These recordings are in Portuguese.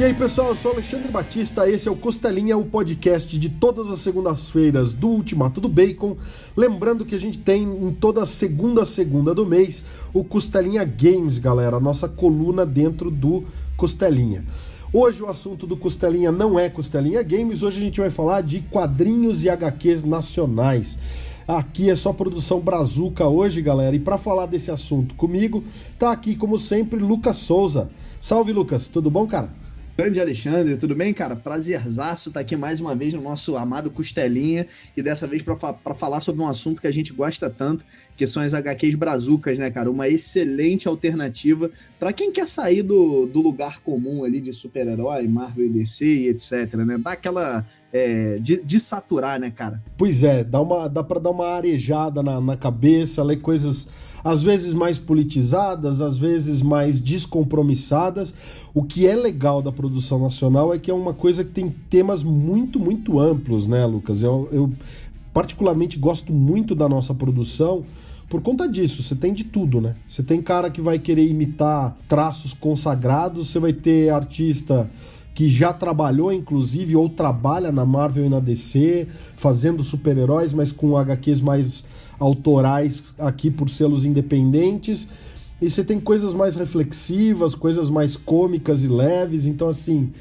E aí, pessoal, eu sou Alexandre Batista, esse é o Costelinha, o podcast de todas as segundas-feiras do Ultimato do Bacon. Lembrando que a gente tem em toda segunda segunda do mês o Costelinha Games, galera, a nossa coluna dentro do Costelinha. Hoje o assunto do Costelinha não é Costelinha Games, hoje a gente vai falar de quadrinhos e HQs nacionais. Aqui é só produção brazuca hoje, galera. E para falar desse assunto comigo, tá aqui como sempre Lucas Souza. Salve, Lucas. Tudo bom, cara? Grande Alexandre, tudo bem, cara? Prazerzaço estar tá aqui mais uma vez no nosso amado Costelinha e dessa vez para falar sobre um assunto que a gente gosta tanto, que são as HQs brazucas, né, cara? Uma excelente alternativa para quem quer sair do, do lugar comum ali de super-herói, Marvel e DC e etc, né? Dá aquela é, de, de, saturar, né, cara? Pois é, dá, uma, dá pra dar uma arejada na, na cabeça, ler coisas às vezes mais politizadas, às vezes mais descompromissadas. O que é legal da produção nacional é que é uma coisa que tem temas muito, muito amplos, né, Lucas? Eu, eu particularmente gosto muito da nossa produção por conta disso, você tem de tudo, né? Você tem cara que vai querer imitar traços consagrados, você vai ter artista que já trabalhou, inclusive, ou trabalha na Marvel e na DC, fazendo super-heróis, mas com HQs mais autorais aqui por selos independentes. E você tem coisas mais reflexivas, coisas mais cômicas e leves. Então, assim,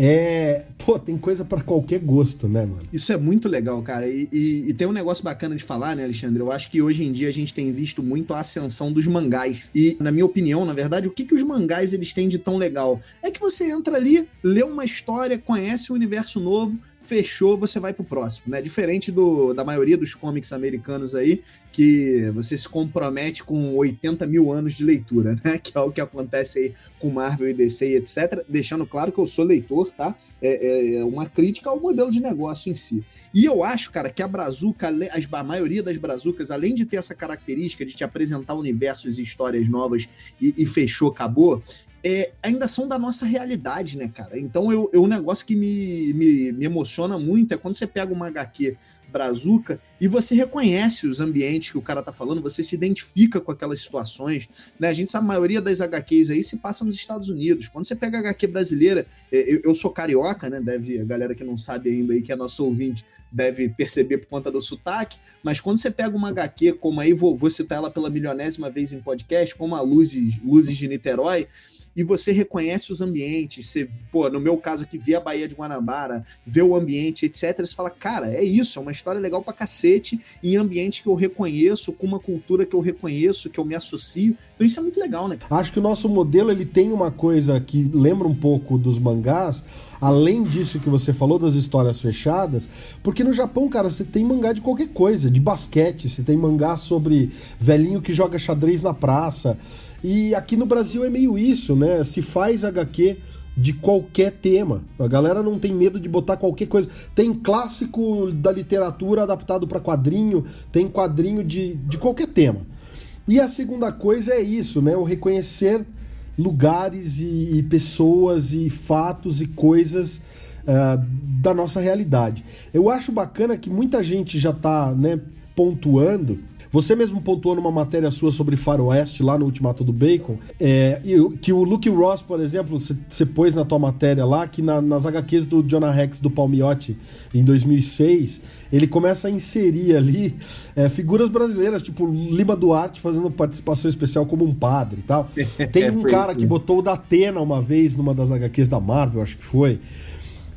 é. Pô, tem coisa para qualquer gosto, né, mano? Isso é muito legal, cara. E, e, e, tem um negócio bacana de falar, né, Alexandre? Eu acho que hoje em dia a gente tem visto muito a ascensão dos mangás. E, na minha opinião, na verdade, o que, que os mangás eles têm de tão legal? É que você entra ali, lê uma história, conhece um universo novo, fechou, você vai pro próximo, né? Diferente do, da maioria dos cómics americanos aí, que você se compromete com 80 mil anos de leitura, né? Que é o que acontece aí com Marvel e DC e etc. Deixando claro que eu sou leitor, tá? É, é, é uma crítica ao modelo de negócio em si. E eu acho, cara, que a Brazuca, a maioria das Brazucas, além de ter essa característica de te apresentar universos e histórias novas e, e fechou, acabou, é, ainda são da nossa realidade, né, cara? Então, eu, eu, um negócio que me, me, me emociona muito é quando você pega uma HQ brazuca e você reconhece os ambientes que o cara tá falando, você se identifica com aquelas situações, né? A gente sabe a maioria das HQs aí se passa nos Estados Unidos. Quando você pega a HQ brasileira, é, eu, eu sou carioca, né? Deve, a galera que não sabe ainda aí, que é nosso ouvinte, deve perceber por conta do sotaque, mas quando você pega uma HQ como aí, vou, vou citar ela pela milionésima vez em podcast, como a Luzes, Luzes de Niterói, e você reconhece os ambientes. Você, pô, no meu caso aqui, vê a Baía de Guanabara, vê o ambiente, etc. Você fala, cara, é isso, é uma história legal pra cacete, em ambiente que eu reconheço, com uma cultura que eu reconheço, que eu me associo. Então isso é muito legal, né? Acho que o nosso modelo ele tem uma coisa que lembra um pouco dos mangás, além disso que você falou das histórias fechadas, porque no Japão, cara, você tem mangá de qualquer coisa, de basquete, você tem mangá sobre velhinho que joga xadrez na praça. E aqui no Brasil é meio isso, né? Se faz HQ de qualquer tema. A galera não tem medo de botar qualquer coisa. Tem clássico da literatura adaptado para quadrinho, tem quadrinho de, de qualquer tema. E a segunda coisa é isso, né? O reconhecer lugares e, e pessoas e fatos e coisas uh, da nossa realidade. Eu acho bacana que muita gente já está né, pontuando você mesmo pontuou numa matéria sua sobre Faroeste lá no Ultimato do Bacon, é, que o Luke Ross, por exemplo, você pôs na tua matéria lá que na, nas HQs do Jonah Rex do Palmiotti em 2006, ele começa a inserir ali é, figuras brasileiras, tipo Lima Duarte fazendo participação especial como um padre e tal. Tem um cara que botou o da Atena uma vez numa das HQs da Marvel, acho que foi.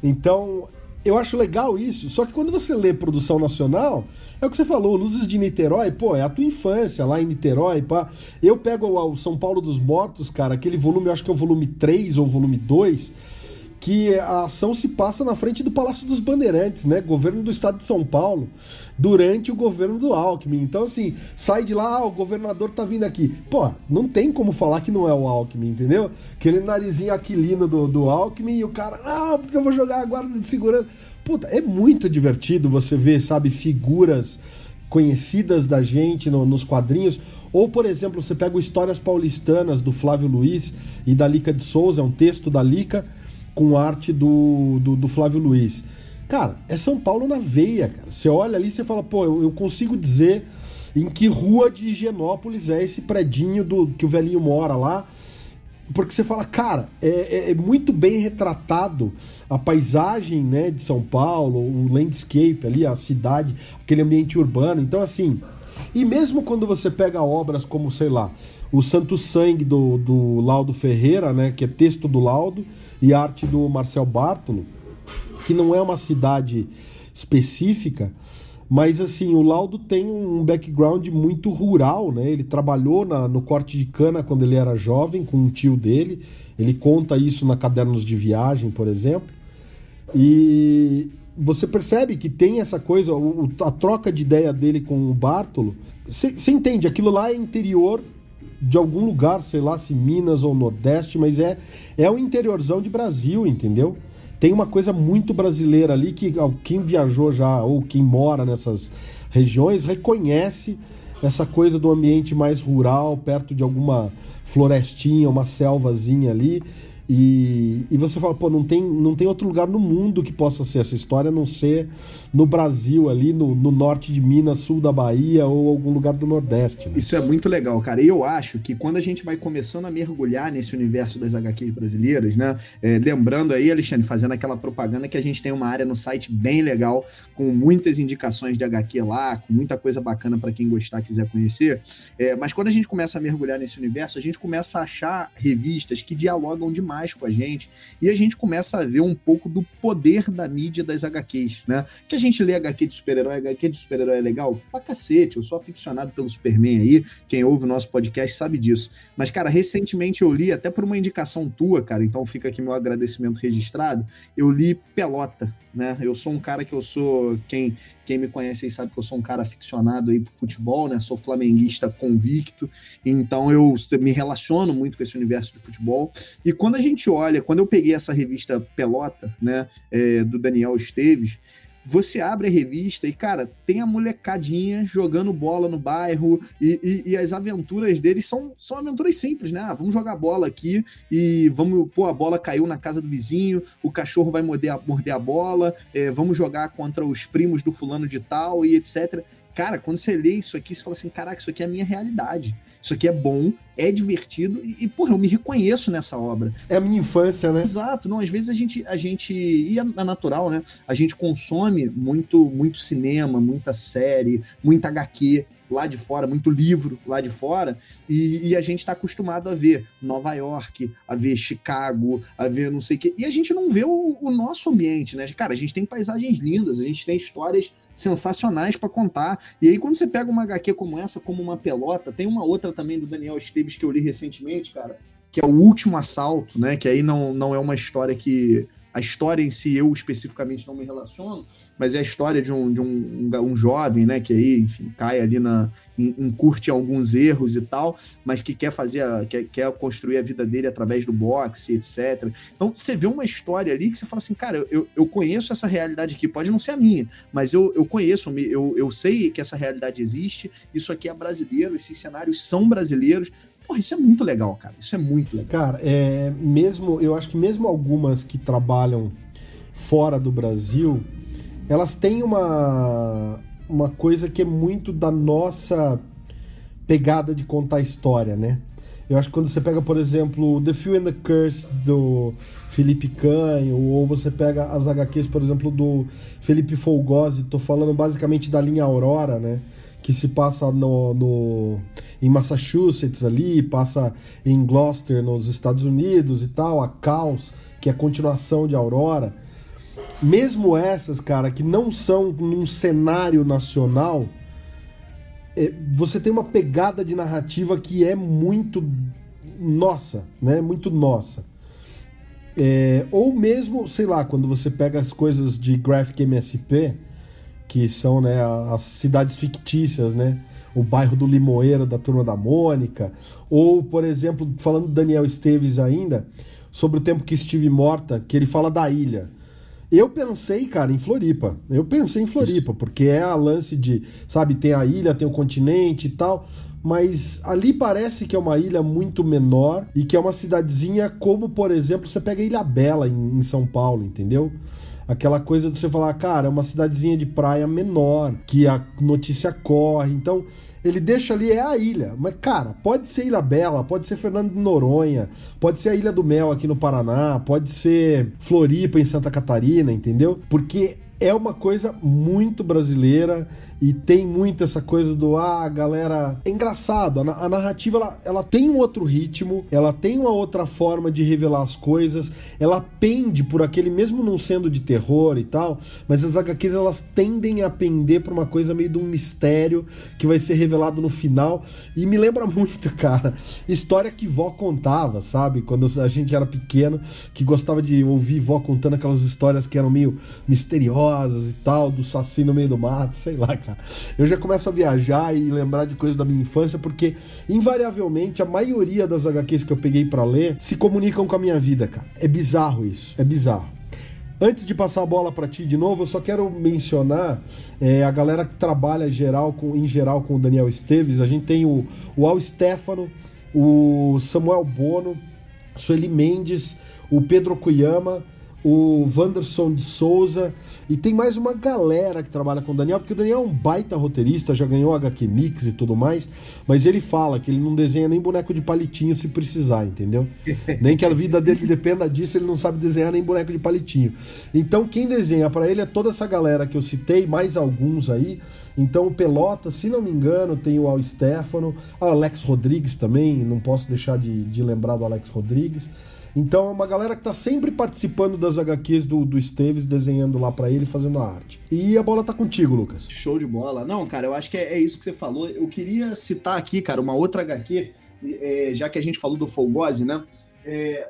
Então, eu acho legal isso, só que quando você lê produção nacional, é o que você falou, Luzes de Niterói, pô, é a tua infância lá em Niterói, pá. Eu pego o São Paulo dos Mortos, cara, aquele volume, eu acho que é o volume 3 ou volume 2, que a ação se passa na frente do Palácio dos Bandeirantes, né? Governo do Estado de São Paulo, durante o governo do Alckmin. Então, assim, sai de lá, ah, o governador tá vindo aqui. Pô, não tem como falar que não é o Alckmin, entendeu? Aquele narizinho aquilino do, do Alckmin e o cara, não, porque eu vou jogar a guarda de segurança. Puta, é muito divertido você ver, sabe, figuras conhecidas da gente no, nos quadrinhos. Ou, por exemplo, você pega o Histórias Paulistanas do Flávio Luiz e da Lica de Souza, é um texto da Lica com arte do, do, do, Flávio Luiz. Cara, é São Paulo na veia, cara. Você olha ali e você fala, pô, eu, eu, consigo dizer em que rua de Higienópolis é esse predinho do que o velhinho mora lá. porque você fala, cara, é, é, é, muito bem retratado a paisagem né, de São Paulo, o landscape ali, a cidade, aquele ambiente urbano. Então, assim, e mesmo quando você pega obras como, sei lá, o Santo Sangue do, do Laudo Ferreira, né, que é texto do Laudo, e arte do Marcel Bartolo, que não é uma cidade específica, mas assim, o Laudo tem um background muito rural, né? Ele trabalhou na, no corte de cana quando ele era jovem, com um tio dele. Ele conta isso na Cadernos de Viagem, por exemplo. E você percebe que tem essa coisa, o, a troca de ideia dele com o Bartolo. Você entende, aquilo lá é interior de algum lugar, sei lá se Minas ou Nordeste, mas é, é o interiorzão de Brasil, entendeu? tem uma coisa muito brasileira ali que quem viajou já ou quem mora nessas regiões reconhece essa coisa do ambiente mais rural, perto de alguma florestinha, uma selvazinha ali. E, e você fala, pô, não tem, não tem outro lugar no mundo que possa ser essa história, a não ser no Brasil, ali no, no norte de Minas, sul da Bahia ou algum lugar do Nordeste. Né? Isso é muito legal, cara. E eu acho que quando a gente vai começando a mergulhar nesse universo das HQs brasileiras, né? É, lembrando aí, Alexandre, fazendo aquela propaganda que a gente tem uma área no site bem legal, com muitas indicações de HQ lá, com muita coisa bacana para quem gostar, quiser conhecer. É, mas quando a gente começa a mergulhar nesse universo, a gente começa a achar revistas que dialogam demais com a gente e a gente começa a ver um pouco do poder da mídia das HQs, né? Que a gente lê HQ de super-herói, HQ de super-herói é legal? Pra cacete, eu sou aficionado pelo Superman aí, quem ouve o nosso podcast sabe disso. Mas, cara, recentemente eu li, até por uma indicação tua, cara, então fica aqui meu agradecimento registrado, eu li Pelota, né? Eu sou um cara que eu sou, quem, quem me conhece aí sabe que eu sou um cara aficionado aí pro futebol, né? Sou flamenguista convicto, então eu me relaciono muito com esse universo de futebol. E quando a gente olha, quando eu peguei essa revista Pelota, né, é, do Daniel Esteves, você abre a revista e, cara, tem a molecadinha jogando bola no bairro e, e, e, as aventuras deles são, são aventuras simples, né? Ah, vamos jogar bola aqui e vamos, pô, a bola caiu na casa do vizinho, o cachorro vai morder a, morder a bola, é, vamos jogar contra os primos do fulano de tal e etc. Cara, quando você lê isso aqui, você fala assim: caraca, isso aqui é a minha realidade. Isso aqui é bom, é divertido e, e porra, eu me reconheço nessa obra. É a minha infância, né? Exato. Não, às vezes a gente, a gente e é natural, né? A gente consome muito, muito cinema, muita série, muita HQ lá de fora, muito livro lá de fora, e, e a gente está acostumado a ver Nova York, a ver Chicago, a ver não sei o quê, e a gente não vê o, o nosso ambiente, né? Cara, a gente tem paisagens lindas, a gente tem histórias sensacionais para contar. E aí, quando você pega uma HQ como essa, como uma pelota, tem uma outra também do Daniel Esteves que eu li recentemente, cara, que é o último assalto, né? Que aí não, não é uma história que a história em si eu especificamente não me relaciono, mas é a história de um, de um, um jovem, né, que aí, enfim, cai ali na, encurte alguns erros e tal, mas que quer fazer, a, quer, quer construir a vida dele através do boxe, etc. Então você vê uma história ali que você fala assim, cara, eu, eu conheço essa realidade aqui, pode não ser a minha, mas eu, eu conheço, eu, eu sei que essa realidade existe, isso aqui é brasileiro, esses cenários são brasileiros, Porra, isso é muito legal, cara. Isso é muito legal. Cara, é, mesmo, eu acho que mesmo algumas que trabalham fora do Brasil, elas têm uma, uma coisa que é muito da nossa pegada de contar história, né? Eu acho que quando você pega, por exemplo, The Few and the Curse do Felipe Canho, ou você pega as HQs, por exemplo, do Felipe Folgose, tô falando basicamente da linha Aurora, né? Que se passa no, no, em Massachusetts ali, passa em Gloucester nos Estados Unidos e tal, a Caos, que é a continuação de Aurora. Mesmo essas, cara, que não são num cenário nacional, é, você tem uma pegada de narrativa que é muito nossa, né? Muito nossa. É, ou mesmo, sei lá, quando você pega as coisas de Graphic MSP, que são né, as cidades fictícias, né? O bairro do Limoeiro da Turma da Mônica, ou, por exemplo, falando do Daniel Esteves ainda, sobre o tempo que estive morta, que ele fala da ilha. Eu pensei, cara, em Floripa. Eu pensei em Floripa, porque é a lance de, sabe, tem a ilha, tem o continente e tal, mas ali parece que é uma ilha muito menor e que é uma cidadezinha como, por exemplo, você pega a Ilha Bela em, em São Paulo, entendeu? Aquela coisa de você falar, cara, é uma cidadezinha de praia menor, que a notícia corre. Então, ele deixa ali, é a ilha. Mas, cara, pode ser Ilha Bela, pode ser Fernando de Noronha, pode ser a Ilha do Mel aqui no Paraná, pode ser Floripa em Santa Catarina, entendeu? Porque é uma coisa muito brasileira e tem muito essa coisa do ah, galera. É engraçado, a, narrativa ela, ela tem um outro ritmo, ela tem uma outra forma de revelar as coisas, ela pende por aquele, mesmo não sendo de terror e tal, mas as HQs elas tendem a pender pra uma coisa meio de um mistério que vai ser revelado no final. E me lembra muito, cara, história que vó contava, sabe? Quando a gente era pequeno, que gostava de ouvir vó contando aquelas histórias que eram meio misteriosas e tal, do saci no meio do mato, sei lá, cara. Eu já começo a viajar e lembrar de coisas da minha infância, porque invariavelmente a maioria das HQs que eu peguei para ler se comunicam com a minha vida, cara. É bizarro isso, é bizarro. Antes de passar a bola para ti de novo, eu só quero mencionar é, a galera que trabalha geral com, em geral com o Daniel Esteves. A gente tem o, o Al Stefano, o Samuel Bono, Sueli Mendes, o Pedro Cuyama, o Wanderson de Souza e tem mais uma galera que trabalha com o Daniel, porque o Daniel é um baita roteirista, já ganhou HQ Mix e tudo mais, mas ele fala que ele não desenha nem boneco de palitinho se precisar, entendeu? nem que a vida dele dependa disso, ele não sabe desenhar nem boneco de palitinho. Então quem desenha para ele é toda essa galera que eu citei, mais alguns aí. Então o Pelota, se não me engano, tem o Al Stefano, o Alex Rodrigues também, não posso deixar de, de lembrar do Alex Rodrigues. Então é uma galera que tá sempre participando das HQs do, do Esteves, desenhando lá para ele, fazendo a arte. E a bola tá contigo, Lucas. Show de bola. Não, cara, eu acho que é, é isso que você falou. Eu queria citar aqui, cara, uma outra HQ, é, já que a gente falou do Folgose, né? É,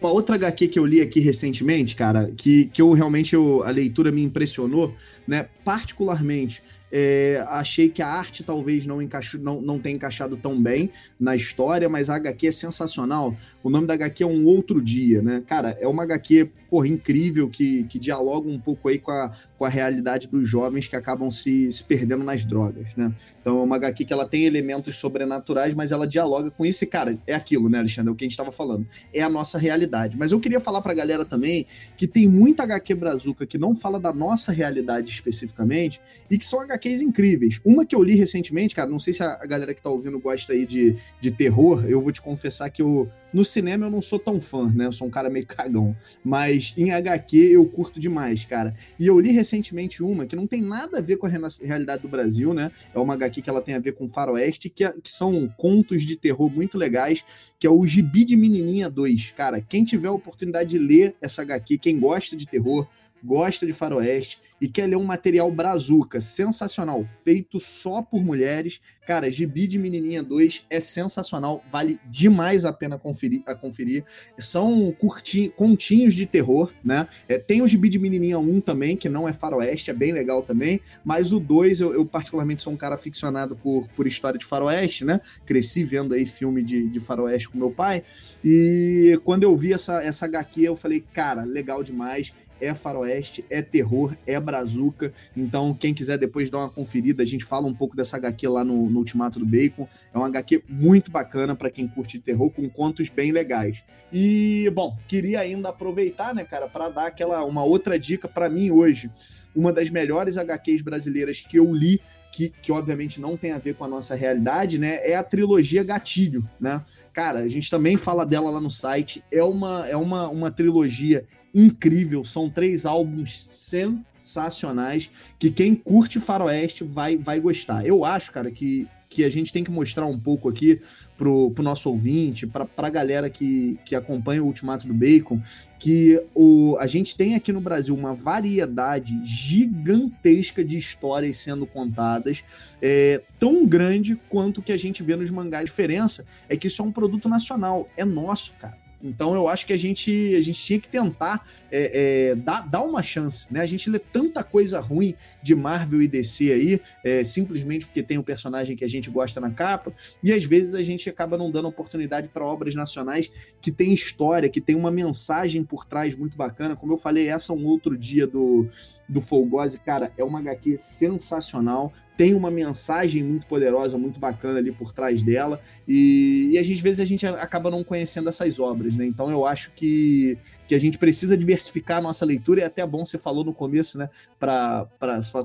uma outra HQ que eu li aqui recentemente, cara, que, que eu realmente eu, a leitura me impressionou, né? Particularmente é, achei que a arte talvez não, encaixou, não, não tenha encaixado tão bem na história, mas a HQ é sensacional. O nome da HQ é Um Outro Dia, né? Cara, é uma HQ, porra, incrível, que, que dialoga um pouco aí com a, com a realidade dos jovens que acabam se, se perdendo nas drogas, né? Então é uma HQ que ela tem elementos sobrenaturais, mas ela dialoga com isso e, cara, é aquilo, né, Alexandre? É o que a gente estava falando. É a nossa realidade. Mas eu queria falar pra galera também que tem muita HQ brazuca que não fala da nossa realidade especificamente e que são HQ HQs incríveis. Uma que eu li recentemente, cara, não sei se a galera que tá ouvindo gosta aí de, de terror, eu vou te confessar que eu, no cinema eu não sou tão fã, né? Eu sou um cara meio cagão. Mas em HQ eu curto demais, cara. E eu li recentemente uma que não tem nada a ver com a realidade do Brasil, né? É uma HQ que ela tem a ver com faroeste, que, é, que são contos de terror muito legais, que é o Gibi de Menininha 2. Cara, quem tiver a oportunidade de ler essa HQ, quem gosta de terror, gosta de faroeste e quer ler um material brazuca sensacional, feito só por mulheres, cara, Gibi de Menininha 2 é sensacional, vale demais a pena conferir, a conferir. São curti, continhos de terror, né? É, tem o Gibi de Menininha 1 também, que não é faroeste, é bem legal também, mas o 2, eu, eu particularmente sou um cara aficionado por, por história de faroeste, né? Cresci vendo aí filme de, de faroeste com meu pai, e quando eu vi essa, essa HQ, eu falei, cara, legal demais, é faroeste, é terror, é brazuca. Então, quem quiser depois dar uma conferida, a gente fala um pouco dessa HQ lá no, no Ultimato do Bacon. É uma HQ muito bacana para quem curte terror, com contos bem legais. E, bom, queria ainda aproveitar, né, cara, para dar aquela uma outra dica para mim hoje. Uma das melhores HQs brasileiras que eu li que, que, obviamente não tem a ver com a nossa realidade, né? É a trilogia Gatilho, né? Cara, a gente também fala dela lá no site. É uma, é uma, uma trilogia incrível. São três álbuns sensacionais que quem curte faroeste vai, vai gostar. Eu acho, cara, que, que a gente tem que mostrar um pouco aqui pro, pro nosso ouvinte, pra, pra galera que, que acompanha o Ultimato do Bacon, que o, a gente tem aqui no Brasil uma variedade gigantesca de histórias sendo contadas, é, tão grande quanto que a gente vê nos mangás. A diferença é que isso é um produto nacional, é nosso, cara. Então eu acho que a gente, a gente tinha que tentar é, é, dar, dar uma chance, né? A gente lê tanta coisa ruim de Marvel e DC aí, é, simplesmente porque tem um personagem que a gente gosta na capa, e às vezes a gente acaba não dando oportunidade para obras nacionais que tem história, que tem uma mensagem por trás muito bacana. Como eu falei, essa é um outro dia do, do Folgose, cara, é uma HQ sensacional, tem uma mensagem muito poderosa, muito bacana ali por trás dela, e, e às vezes a gente acaba não conhecendo essas obras, né? Então eu acho que, que a gente precisa diversificar a nossa leitura, e é até bom você falou no começo, né? Para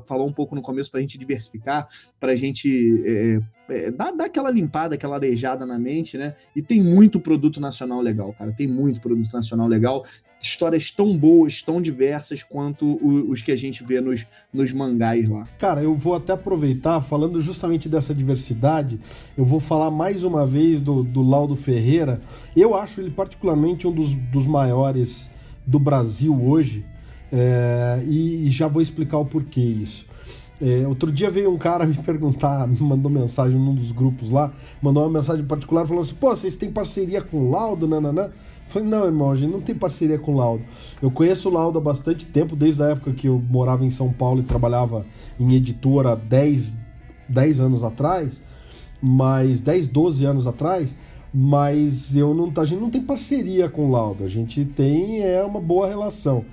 falou um pouco no começo para a gente diversificar, para a gente é, é, dar, dar aquela limpada, aquela arejada na mente, né? E tem muito produto nacional legal, cara. Tem muito produto nacional legal histórias tão boas, tão diversas quanto os que a gente vê nos, nos mangás lá. Cara, eu vou até aproveitar, falando justamente dessa diversidade, eu vou falar mais uma vez do, do Laudo Ferreira. Eu acho ele particularmente um dos, dos maiores do Brasil hoje, é, e, e já vou explicar o porquê isso. É, outro dia veio um cara me perguntar, me mandou mensagem num dos grupos lá, mandou uma mensagem particular falando assim: pô, vocês têm parceria com o Laudo, nananã? Falei, não, irmão, a gente não tem parceria com o Laudo. Eu conheço o Laudo há bastante tempo, desde a época que eu morava em São Paulo e trabalhava em editora 10, 10 anos atrás, mas 10, 12 anos atrás, mas eu não, a gente não tem parceria com o Laudo, a gente tem é uma boa relação.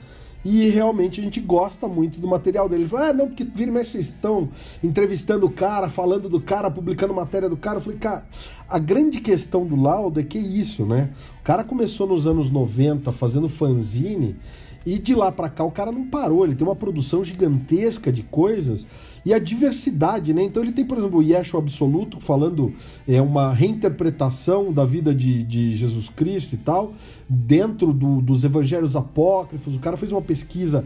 E realmente a gente gosta muito do material dele. Ele falou, ah, não, porque vira mas vocês estão entrevistando o cara, falando do cara, publicando matéria do cara. Eu falei, cara, a grande questão do Laudo é que é isso, né? O cara começou nos anos 90 fazendo fanzine e de lá para cá o cara não parou, ele tem uma produção gigantesca de coisas e a diversidade, né? Então ele tem, por exemplo, o Yeshua Absoluto falando é uma reinterpretação da vida de, de Jesus Cristo e tal, dentro do, dos evangelhos apócrifos. O cara fez uma pesquisa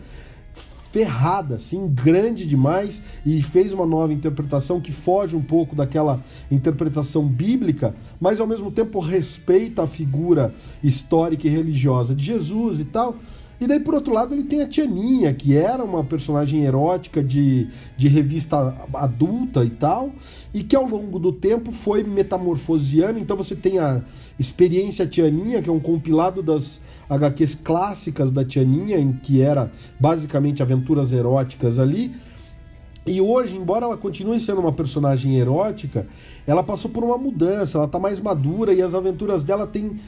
ferrada, assim, grande demais, e fez uma nova interpretação que foge um pouco daquela interpretação bíblica, mas ao mesmo tempo respeita a figura histórica e religiosa de Jesus e tal. E daí, por outro lado, ele tem a Tianinha, que era uma personagem erótica de, de revista adulta e tal, e que ao longo do tempo foi metamorfoseando. Então você tem a Experiência Tianinha, que é um compilado das HQs clássicas da Tianinha, em que era basicamente aventuras eróticas ali. E hoje, embora ela continue sendo uma personagem erótica, ela passou por uma mudança, ela está mais madura e as aventuras dela têm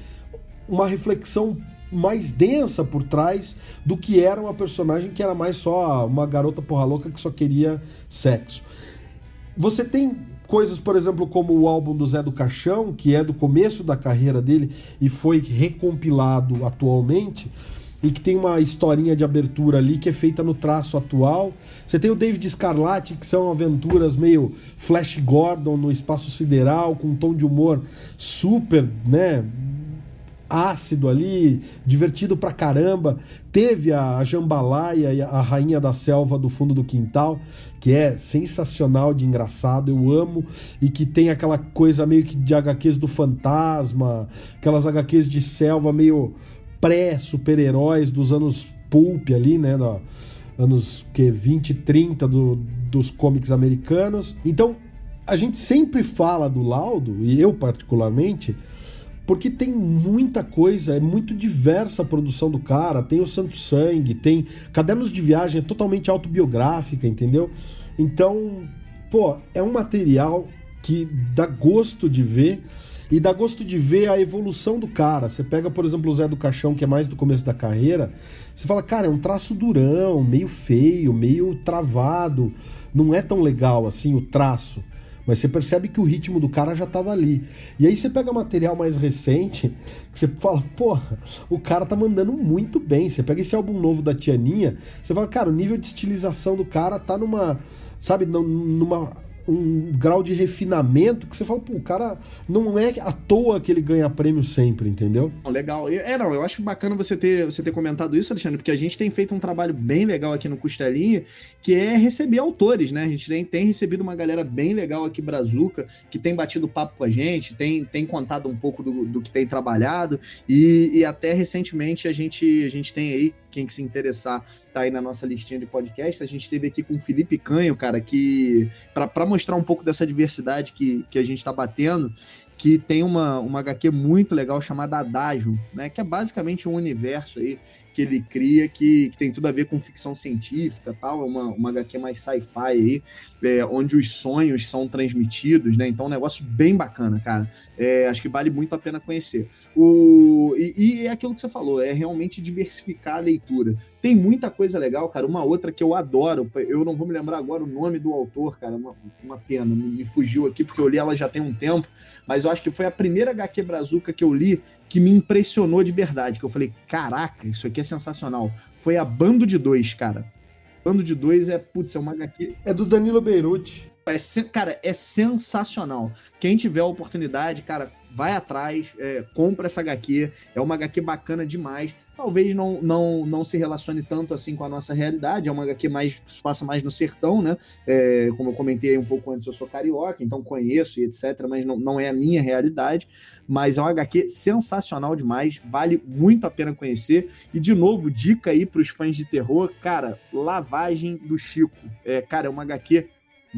uma reflexão mais densa por trás do que era uma personagem que era mais só uma garota porra louca que só queria sexo. Você tem coisas, por exemplo, como o álbum do Zé do Caixão, que é do começo da carreira dele e foi recompilado atualmente, e que tem uma historinha de abertura ali que é feita no traço atual. Você tem o David Scarlatti, que são aventuras meio Flash Gordon no espaço sideral, com um tom de humor super, né, ácido ali, divertido pra caramba. Teve a Jambalaya, a rainha da selva do fundo do quintal, que é sensacional de engraçado, eu amo, e que tem aquela coisa meio que de HQs do fantasma, aquelas HQs de selva meio pré-super-heróis dos anos pulp ali, né? Da, anos que 20, 30 do, dos cómics americanos. Então, a gente sempre fala do Laudo, e eu particularmente, porque tem muita coisa, é muito diversa a produção do cara. Tem o Santo Sangue, tem cadernos de viagem, é totalmente autobiográfica, entendeu? Então, pô, é um material que dá gosto de ver e dá gosto de ver a evolução do cara. Você pega, por exemplo, o Zé do Caixão, que é mais do começo da carreira, você fala, cara, é um traço durão, meio feio, meio travado, não é tão legal assim o traço. Mas você percebe que o ritmo do cara já tava ali. E aí você pega material mais recente, que você fala, porra, o cara tá mandando muito bem. Você pega esse álbum novo da Tianinha, você fala, cara, o nível de estilização do cara tá numa, sabe, numa um grau de refinamento que você fala, pô, o cara não é à toa que ele ganha prêmio sempre, entendeu? Legal. É, não, eu acho bacana você ter, você ter comentado isso, Alexandre, porque a gente tem feito um trabalho bem legal aqui no Costelinha, que é receber autores, né? A gente tem, tem recebido uma galera bem legal aqui, Brazuca, que tem batido papo com a gente, tem, tem contado um pouco do, do que tem trabalhado, e, e até recentemente a gente, a gente tem aí quem que se interessar, tá aí na nossa listinha de podcast. A gente teve aqui com o Felipe Canho, cara, que para mostrar um pouco dessa diversidade que, que a gente tá batendo, que tem uma, uma HQ muito legal chamada Adágio, né? Que é basicamente um universo aí que ele cria, que, que, tem tudo a ver com ficção científica tal, é uma, uma HQ mais sci-fi aí, é, onde os sonhos são transmitidos, né? Então, é um negócio bem bacana, cara. É, acho que vale muito a pena conhecer. O, e, e, é aquilo que você falou, é realmente diversificar a leitura. Tem muita coisa legal, cara. Uma outra que eu adoro, eu não vou me lembrar agora o nome do autor, cara, uma, uma pena, me, me fugiu aqui, porque eu li ela já tem um tempo, mas eu acho que foi a primeira HQ Brazuca que eu li que me impressionou de verdade, que eu falei, caraca, isso aqui é sensacional. Foi a Bando de Dois, cara. Bando de Dois é, putz, é uma HQ... É do Danilo Beirute. É, cara, é sensacional. Quem tiver a oportunidade, cara, vai atrás, é, compra essa HQ, é uma HQ bacana demais. Talvez não, não, não se relacione tanto assim com a nossa realidade, é uma HQ mais passa mais no sertão, né? É, como eu comentei um pouco antes, eu sou carioca, então conheço e etc, mas não, não é a minha realidade. Mas é uma HQ sensacional demais, vale muito a pena conhecer. E de novo, dica aí para os fãs de terror, cara, Lavagem do Chico. É, cara, é uma HQ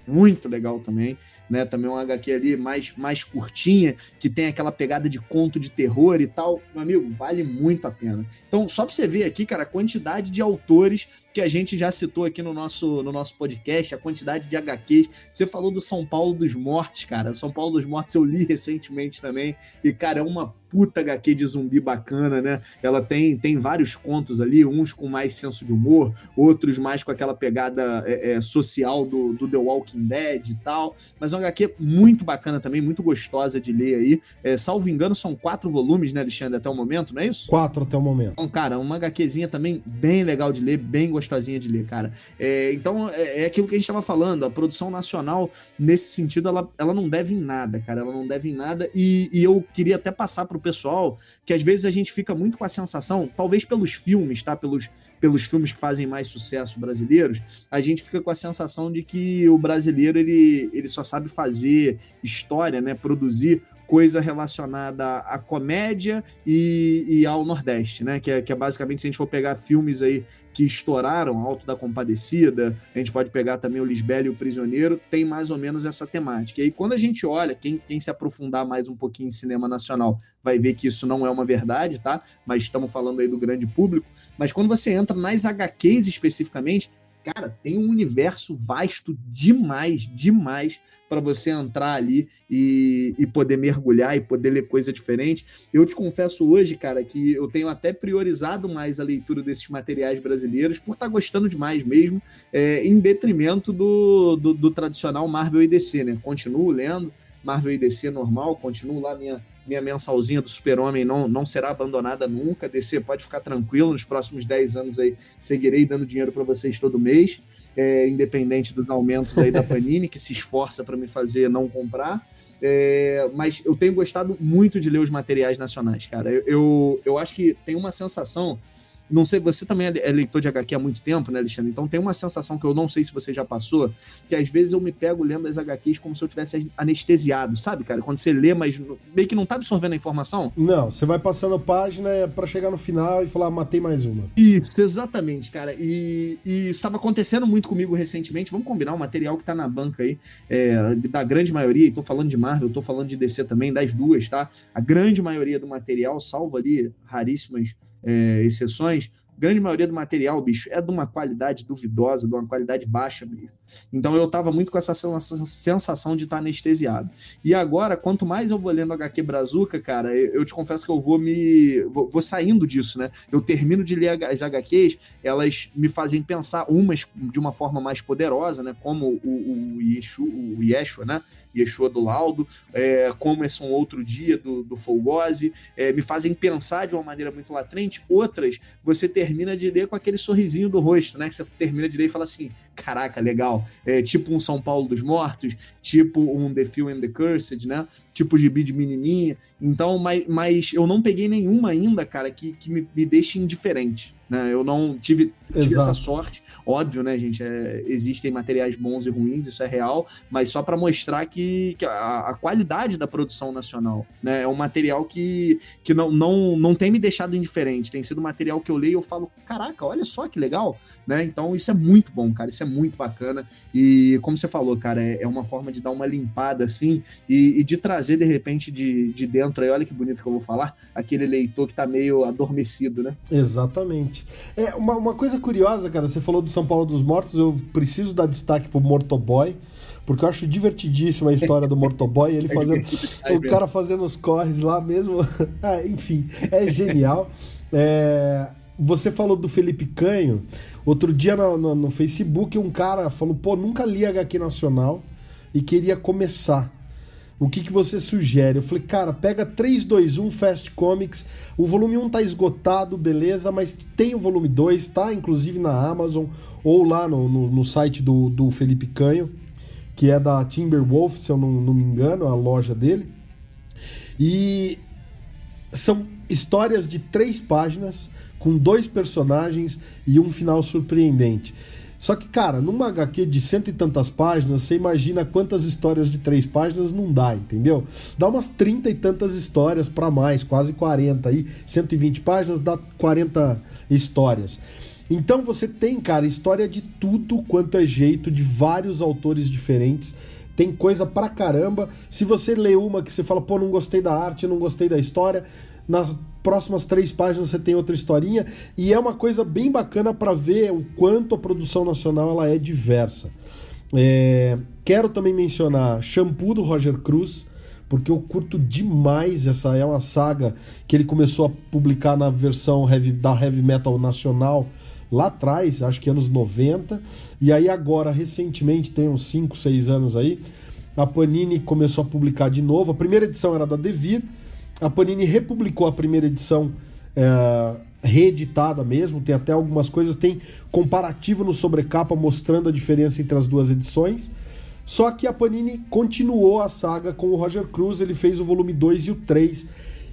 muito legal também, né? Também uma HQ ali mais, mais curtinha, que tem aquela pegada de conto de terror e tal. Meu amigo, vale muito a pena. Então, só pra você ver aqui, cara, a quantidade de autores que a gente já citou aqui no nosso, no nosso podcast, a quantidade de HQs. Você falou do São Paulo dos Mortos, cara. São Paulo dos Mortos eu li recentemente também. E, cara, é uma puta HQ de zumbi bacana, né? Ela tem, tem vários contos ali, uns com mais senso de humor, outros mais com aquela pegada é, é, social do, do The Walking Dead e tal. Mas é uma HQ muito bacana também, muito gostosa de ler aí. É, salvo engano, são quatro volumes, né, Alexandre, até o momento, não é isso? Quatro até o momento. Então, cara, uma HQzinha também bem legal de ler, bem gostosa gostosinha de ler, cara. É, então, é, é, aquilo que a gente estava falando, a produção nacional, nesse sentido, ela, ela não deve em nada, cara, ela não deve em nada, e, e eu queria até passar pro pessoal que às vezes a gente fica muito com a sensação, talvez pelos filmes, tá, pelos, pelos filmes que fazem mais sucesso brasileiros, a gente fica com a sensação de que o brasileiro, ele, ele só sabe fazer história, né, produzir coisa relacionada à comédia e, e ao Nordeste, né? Que é, que é, basicamente, se a gente for pegar filmes aí que estouraram, Alto da Compadecida, a gente pode pegar também o Lisbelo e o Prisioneiro, tem mais ou menos essa temática. E aí, quando a gente olha, quem, quem se aprofundar mais um pouquinho em cinema nacional vai ver que isso não é uma verdade, tá? Mas estamos falando aí do grande público. Mas quando você entra nas HQs especificamente, cara, tem um universo vasto demais, demais para você entrar ali e, e, poder mergulhar e poder ler coisa diferente. Eu te confesso hoje, cara, que eu tenho até priorizado mais a leitura desses materiais brasileiros por estar tá gostando demais mesmo, é, em detrimento do, do, do tradicional Marvel e DC, né? Continuo lendo Marvel e DC normal, continuo lá minha minha mensalzinha do Super-Homem não, não será abandonada nunca. DC pode ficar tranquilo, nos próximos 10 anos aí seguirei dando dinheiro para vocês todo mês, é, independente dos aumentos aí da Panini, que se esforça para me fazer não comprar. É, mas eu tenho gostado muito de ler os materiais nacionais, cara. Eu, eu, eu acho que tem uma sensação não sei, você também é leitor de HQ há muito tempo, né, Alexandre? Então tem uma sensação que eu não sei se você já passou, que às vezes eu me pego lendo as HQs como se eu tivesse anestesiado, sabe, cara? Quando você lê, mas meio que não tá absorvendo a informação. Não, você vai passando a página para chegar no final e falar, matei mais uma. Isso, exatamente, cara. E, e isso estava acontecendo muito comigo recentemente. Vamos combinar o material que tá na banca aí, é, da grande maioria, e tô falando de Marvel, tô falando de DC também, das duas, tá? A grande maioria do material, salvo ali raríssimas é, exceções, grande maioria do material, bicho, é de uma qualidade duvidosa, de uma qualidade baixa mesmo. Então eu tava muito com essa sensação de estar tá anestesiado. E agora, quanto mais eu vou lendo HQ Brazuca, cara, eu te confesso que eu vou me. vou, saindo disso, né? Eu termino de ler as HQs, elas me fazem pensar, umas de uma forma mais poderosa, né? Como o, o, o Yeshua, né? Yeshua do Laudo, é, como esse um outro dia do, do é, me fazem pensar de uma maneira muito latente. Outras, você termina de ler com aquele sorrisinho do rosto, né? Que você termina de ler e fala assim: caraca, legal. É, tipo um São Paulo dos Mortos, tipo um The Few and the Cursed, né? Tipo gibi de menininha. Então, mas, mas eu não peguei nenhuma ainda, cara, que, que me, me deixe indiferente. Né? Eu não tive, tive essa sorte. Óbvio, né, gente? É, existem materiais bons e ruins, isso é real, mas só para mostrar que, que a, a, qualidade da produção nacional né, é um material que, que não, não, não tem me deixado indiferente. Tem sido material que eu leio e eu falo, caraca, olha só que legal. Né? Então, isso é muito bom, cara. Isso é é muito bacana. E como você falou, cara, é, é uma forma de dar uma limpada assim e, e, de trazer de repente de, de dentro aí, olha que bonito que eu vou falar, aquele leitor que tá meio adormecido, né? Exatamente. É uma, uma coisa curiosa, cara, você falou do São Paulo dos Mortos, eu preciso dar destaque pro Mortoboy porque eu acho divertidíssima a história do Mortoboy, ele é fazendo. o cara fazendo os corres lá mesmo. ah, enfim, é genial. É, você falou do Felipe Canho. Outro dia no, no, no, Facebook, um cara falou: pô, nunca li HQ Nacional e queria começar. O que, que você sugere? Eu falei, cara, pega 321 Fast Comics. O volume 1 tá esgotado, beleza, mas tem o volume 2, tá? Inclusive na Amazon ou lá no, no, no site do, do Felipe Canho que é da Timberwolf, se eu não, não me engano, a loja dele. E são histórias de três páginas, com dois personagens e um final surpreendente. Só que, cara, numa HQ de cento e tantas páginas, você imagina quantas histórias de três páginas não dá, entendeu? Dá umas trinta e tantas histórias para mais, quase 40 aí, 120 páginas dá 40 histórias. Então você tem, cara, história de tudo quanto é jeito, de vários autores diferentes. Tem coisa pra caramba. Se você lê uma que você fala, pô, não gostei da arte, não gostei da história, nas próximas três páginas você tem outra historinha. E é uma coisa bem bacana para ver o quanto a produção nacional ela é diversa. É... Quero também mencionar Shampoo do Roger Cruz porque eu curto demais essa é uma saga que ele começou a publicar na versão heavy, da heavy metal nacional lá atrás, acho que anos 90, e aí agora, recentemente, tem uns 5, 6 anos aí, a Panini começou a publicar de novo. A primeira edição era da Devir, a Panini republicou a primeira edição é, reeditada mesmo, tem até algumas coisas, tem comparativo no sobrecapa mostrando a diferença entre as duas edições. Só que a Panini continuou a saga com o Roger Cruz, ele fez o volume 2 e o 3.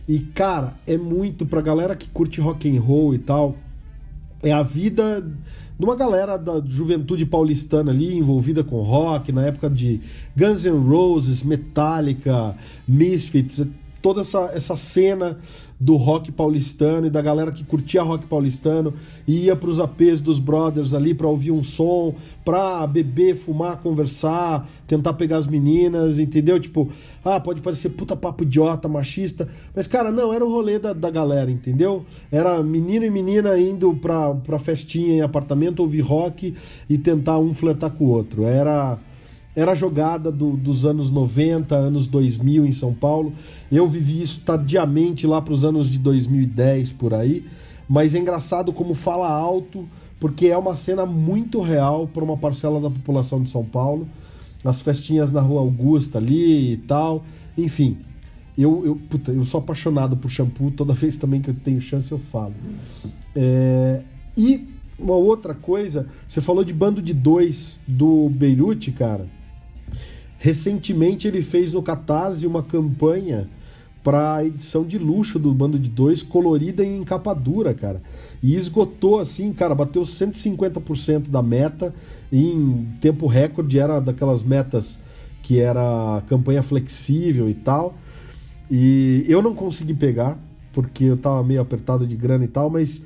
E cara, é muito pra galera que curte rock and roll e tal é a vida de uma galera da juventude paulistana ali envolvida com rock na época de Guns N' Roses, Metallica, Misfits, toda essa, essa cena do rock paulistano e da galera que curtia rock paulistano e ia pros APs dos brothers ali para ouvir um som, pra beber, fumar, conversar, tentar pegar as meninas, entendeu? Tipo, ah, pode parecer puta papo idiota, machista, mas cara, não, era o rolê da, da galera, entendeu? Era menino e menina indo pra, pra festinha em apartamento, ouvir rock e tentar um flertar com o outro. Era era a jogada do, dos anos 90, anos 2000 em São Paulo. Eu vivi isso tardiamente lá para os anos de 2010 por aí, mas é engraçado como fala alto, porque é uma cena muito real para uma parcela da população de São Paulo. As festinhas na Rua Augusta ali e tal, enfim. Eu, eu, puta, eu sou apaixonado por shampoo, toda vez também que eu tenho chance eu falo. É, e uma outra coisa, você falou de Bando de Dois do Beirute, cara. Recentemente ele fez no Catarse uma campanha para a edição de luxo do Bando de Dois, colorida em capa dura, cara. E esgotou assim, cara, bateu 150% da meta em tempo recorde, era daquelas metas que era campanha flexível e tal. E eu não consegui pegar, porque eu tava meio apertado de grana e tal, mas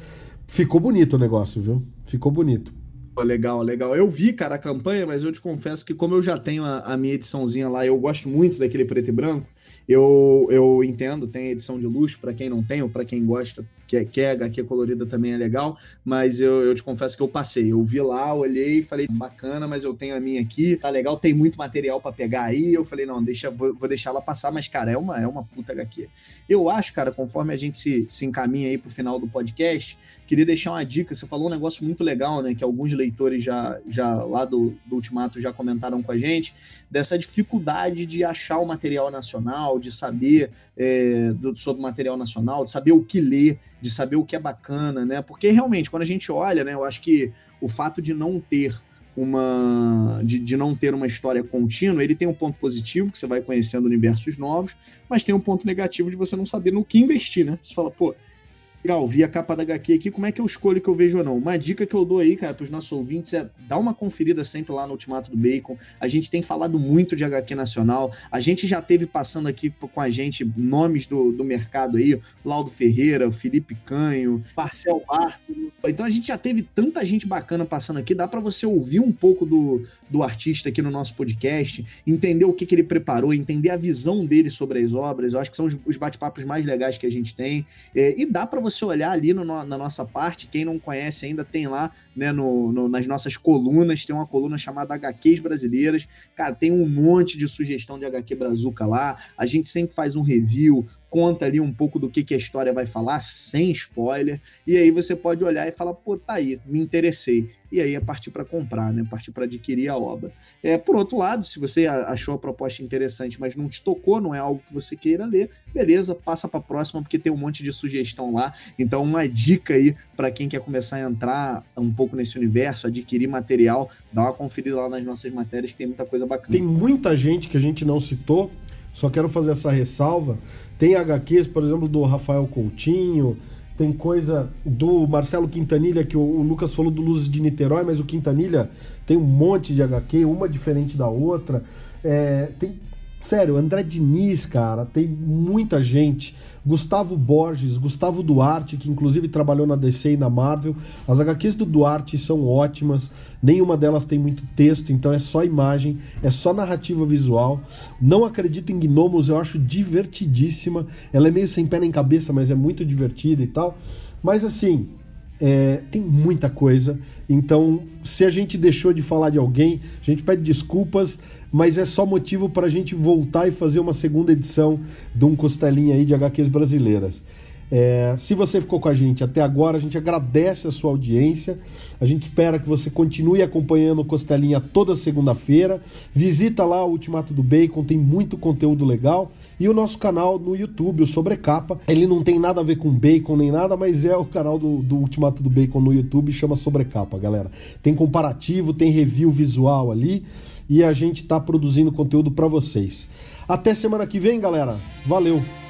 ficou bonito o negócio, viu? Ficou bonito. Legal, legal. Eu vi, cara, a campanha, mas eu te confesso que como eu já tenho a, a minha ediçãozinha lá, eu gosto muito daquele preto e branco, eu, eu entendo, tem edição de luxo para quem não tem, ou para quem gosta, que quer HQ colorida também é legal, mas eu, eu te confesso que eu passei. Eu vi lá, olhei, falei, bacana, mas eu tenho a minha aqui, tá legal, tem muito material para pegar aí. Eu falei, não, deixa, vou, vou deixar ela passar, mas, cara, é uma, é uma puta HQ. Eu acho, cara, conforme a gente se, se encaminha aí pro final do podcast, queria deixar uma dica. Você falou um negócio muito legal, né? Que alguns leitores já, já lá do, do Ultimato já comentaram com a gente, dessa dificuldade de achar o material nacional, de saber é, do, sobre o material nacional, de saber o que ler, de saber o que é bacana, né? Porque realmente, quando a gente olha, né, eu acho que o fato de não ter uma de, de não ter uma história contínua, ele tem um ponto positivo, que você vai conhecendo universos novos, mas tem um ponto negativo de você não saber no que investir, né? Você fala, pô, legal, vi a capa da HQ aqui, como é que eu escolho que eu vejo ou não? Uma dica que eu dou aí, cara, pros nossos ouvintes é dar uma conferida sempre lá no Ultimato do Bacon. A gente tem falado muito de HQ nacional. A gente já teve passando aqui com a gente nomes do, do mercado aí, Laudo Ferreira, Felipe Canho, Marcel Bartolo. Então a gente já teve tanta gente bacana passando aqui, dá para você ouvir um pouco do, do artista aqui no nosso podcast, entender o que, que ele preparou, entender a visão dele sobre as obras. Eu acho que são os, os bate-papos mais legais que a gente tem. É, e dá para você olhar ali no, na nossa parte, quem não conhece ainda tem lá, né, no, no, nas nossas colunas, tem uma coluna chamada HQs Brasileiras. Cara, tem um monte de sugestão de HQ Brazuca lá. A gente sempre faz um review, conta ali um pouco do que, que a história vai falar, sem spoiler, e aí você pode olhar e falar, pô, tá aí, me interessei. E aí é partir para comprar, né? Partir para adquirir a obra. É, por outro lado, se você achou a proposta interessante, mas não te tocou, não é algo que você queira ler, beleza, passa para a próxima, porque tem um monte de sugestão lá. Então, uma dica aí para quem quer começar a entrar um pouco nesse universo, adquirir material, dá uma conferida lá nas nossas matérias, que tem muita coisa bacana. Tem muita gente que a gente não citou, só quero fazer essa ressalva. Tem HQs, por exemplo, do Rafael Coutinho, tem coisa do Marcelo Quintanilha, que o, Lucas falou do Luzes de Niterói, mas o Quintanilha tem um monte de HQ, uma diferente da outra. É, tem Sério, André Diniz, cara, tem muita gente. Gustavo Borges, Gustavo Duarte, que inclusive trabalhou na DC e na Marvel. As HQs do Duarte são ótimas, nenhuma delas tem muito texto, então é só imagem, é só narrativa visual. Não acredito em Gnomos, eu acho divertidíssima. Ela é meio sem pé nem cabeça, mas é muito divertida e tal. Mas assim, é, tem muita coisa. Então, se a gente deixou de falar de alguém, a gente pede desculpas, mas é só motivo para a gente voltar e fazer uma segunda edição de um costelinha aí de HQs brasileiras. É, se você ficou com a gente até agora, a gente agradece a sua audiência. A gente espera que você continue acompanhando o Costelinha toda segunda-feira. Visita lá o Ultimato do Bacon, tem muito conteúdo legal. E o nosso canal no YouTube, o Sobrecapa. Ele não tem nada a ver com bacon nem nada, mas é o canal do, do Ultimato do Bacon no YouTube, chama Sobrecapa, galera. Tem comparativo, tem review visual ali. E a gente está produzindo conteúdo para vocês. Até semana que vem, galera. Valeu!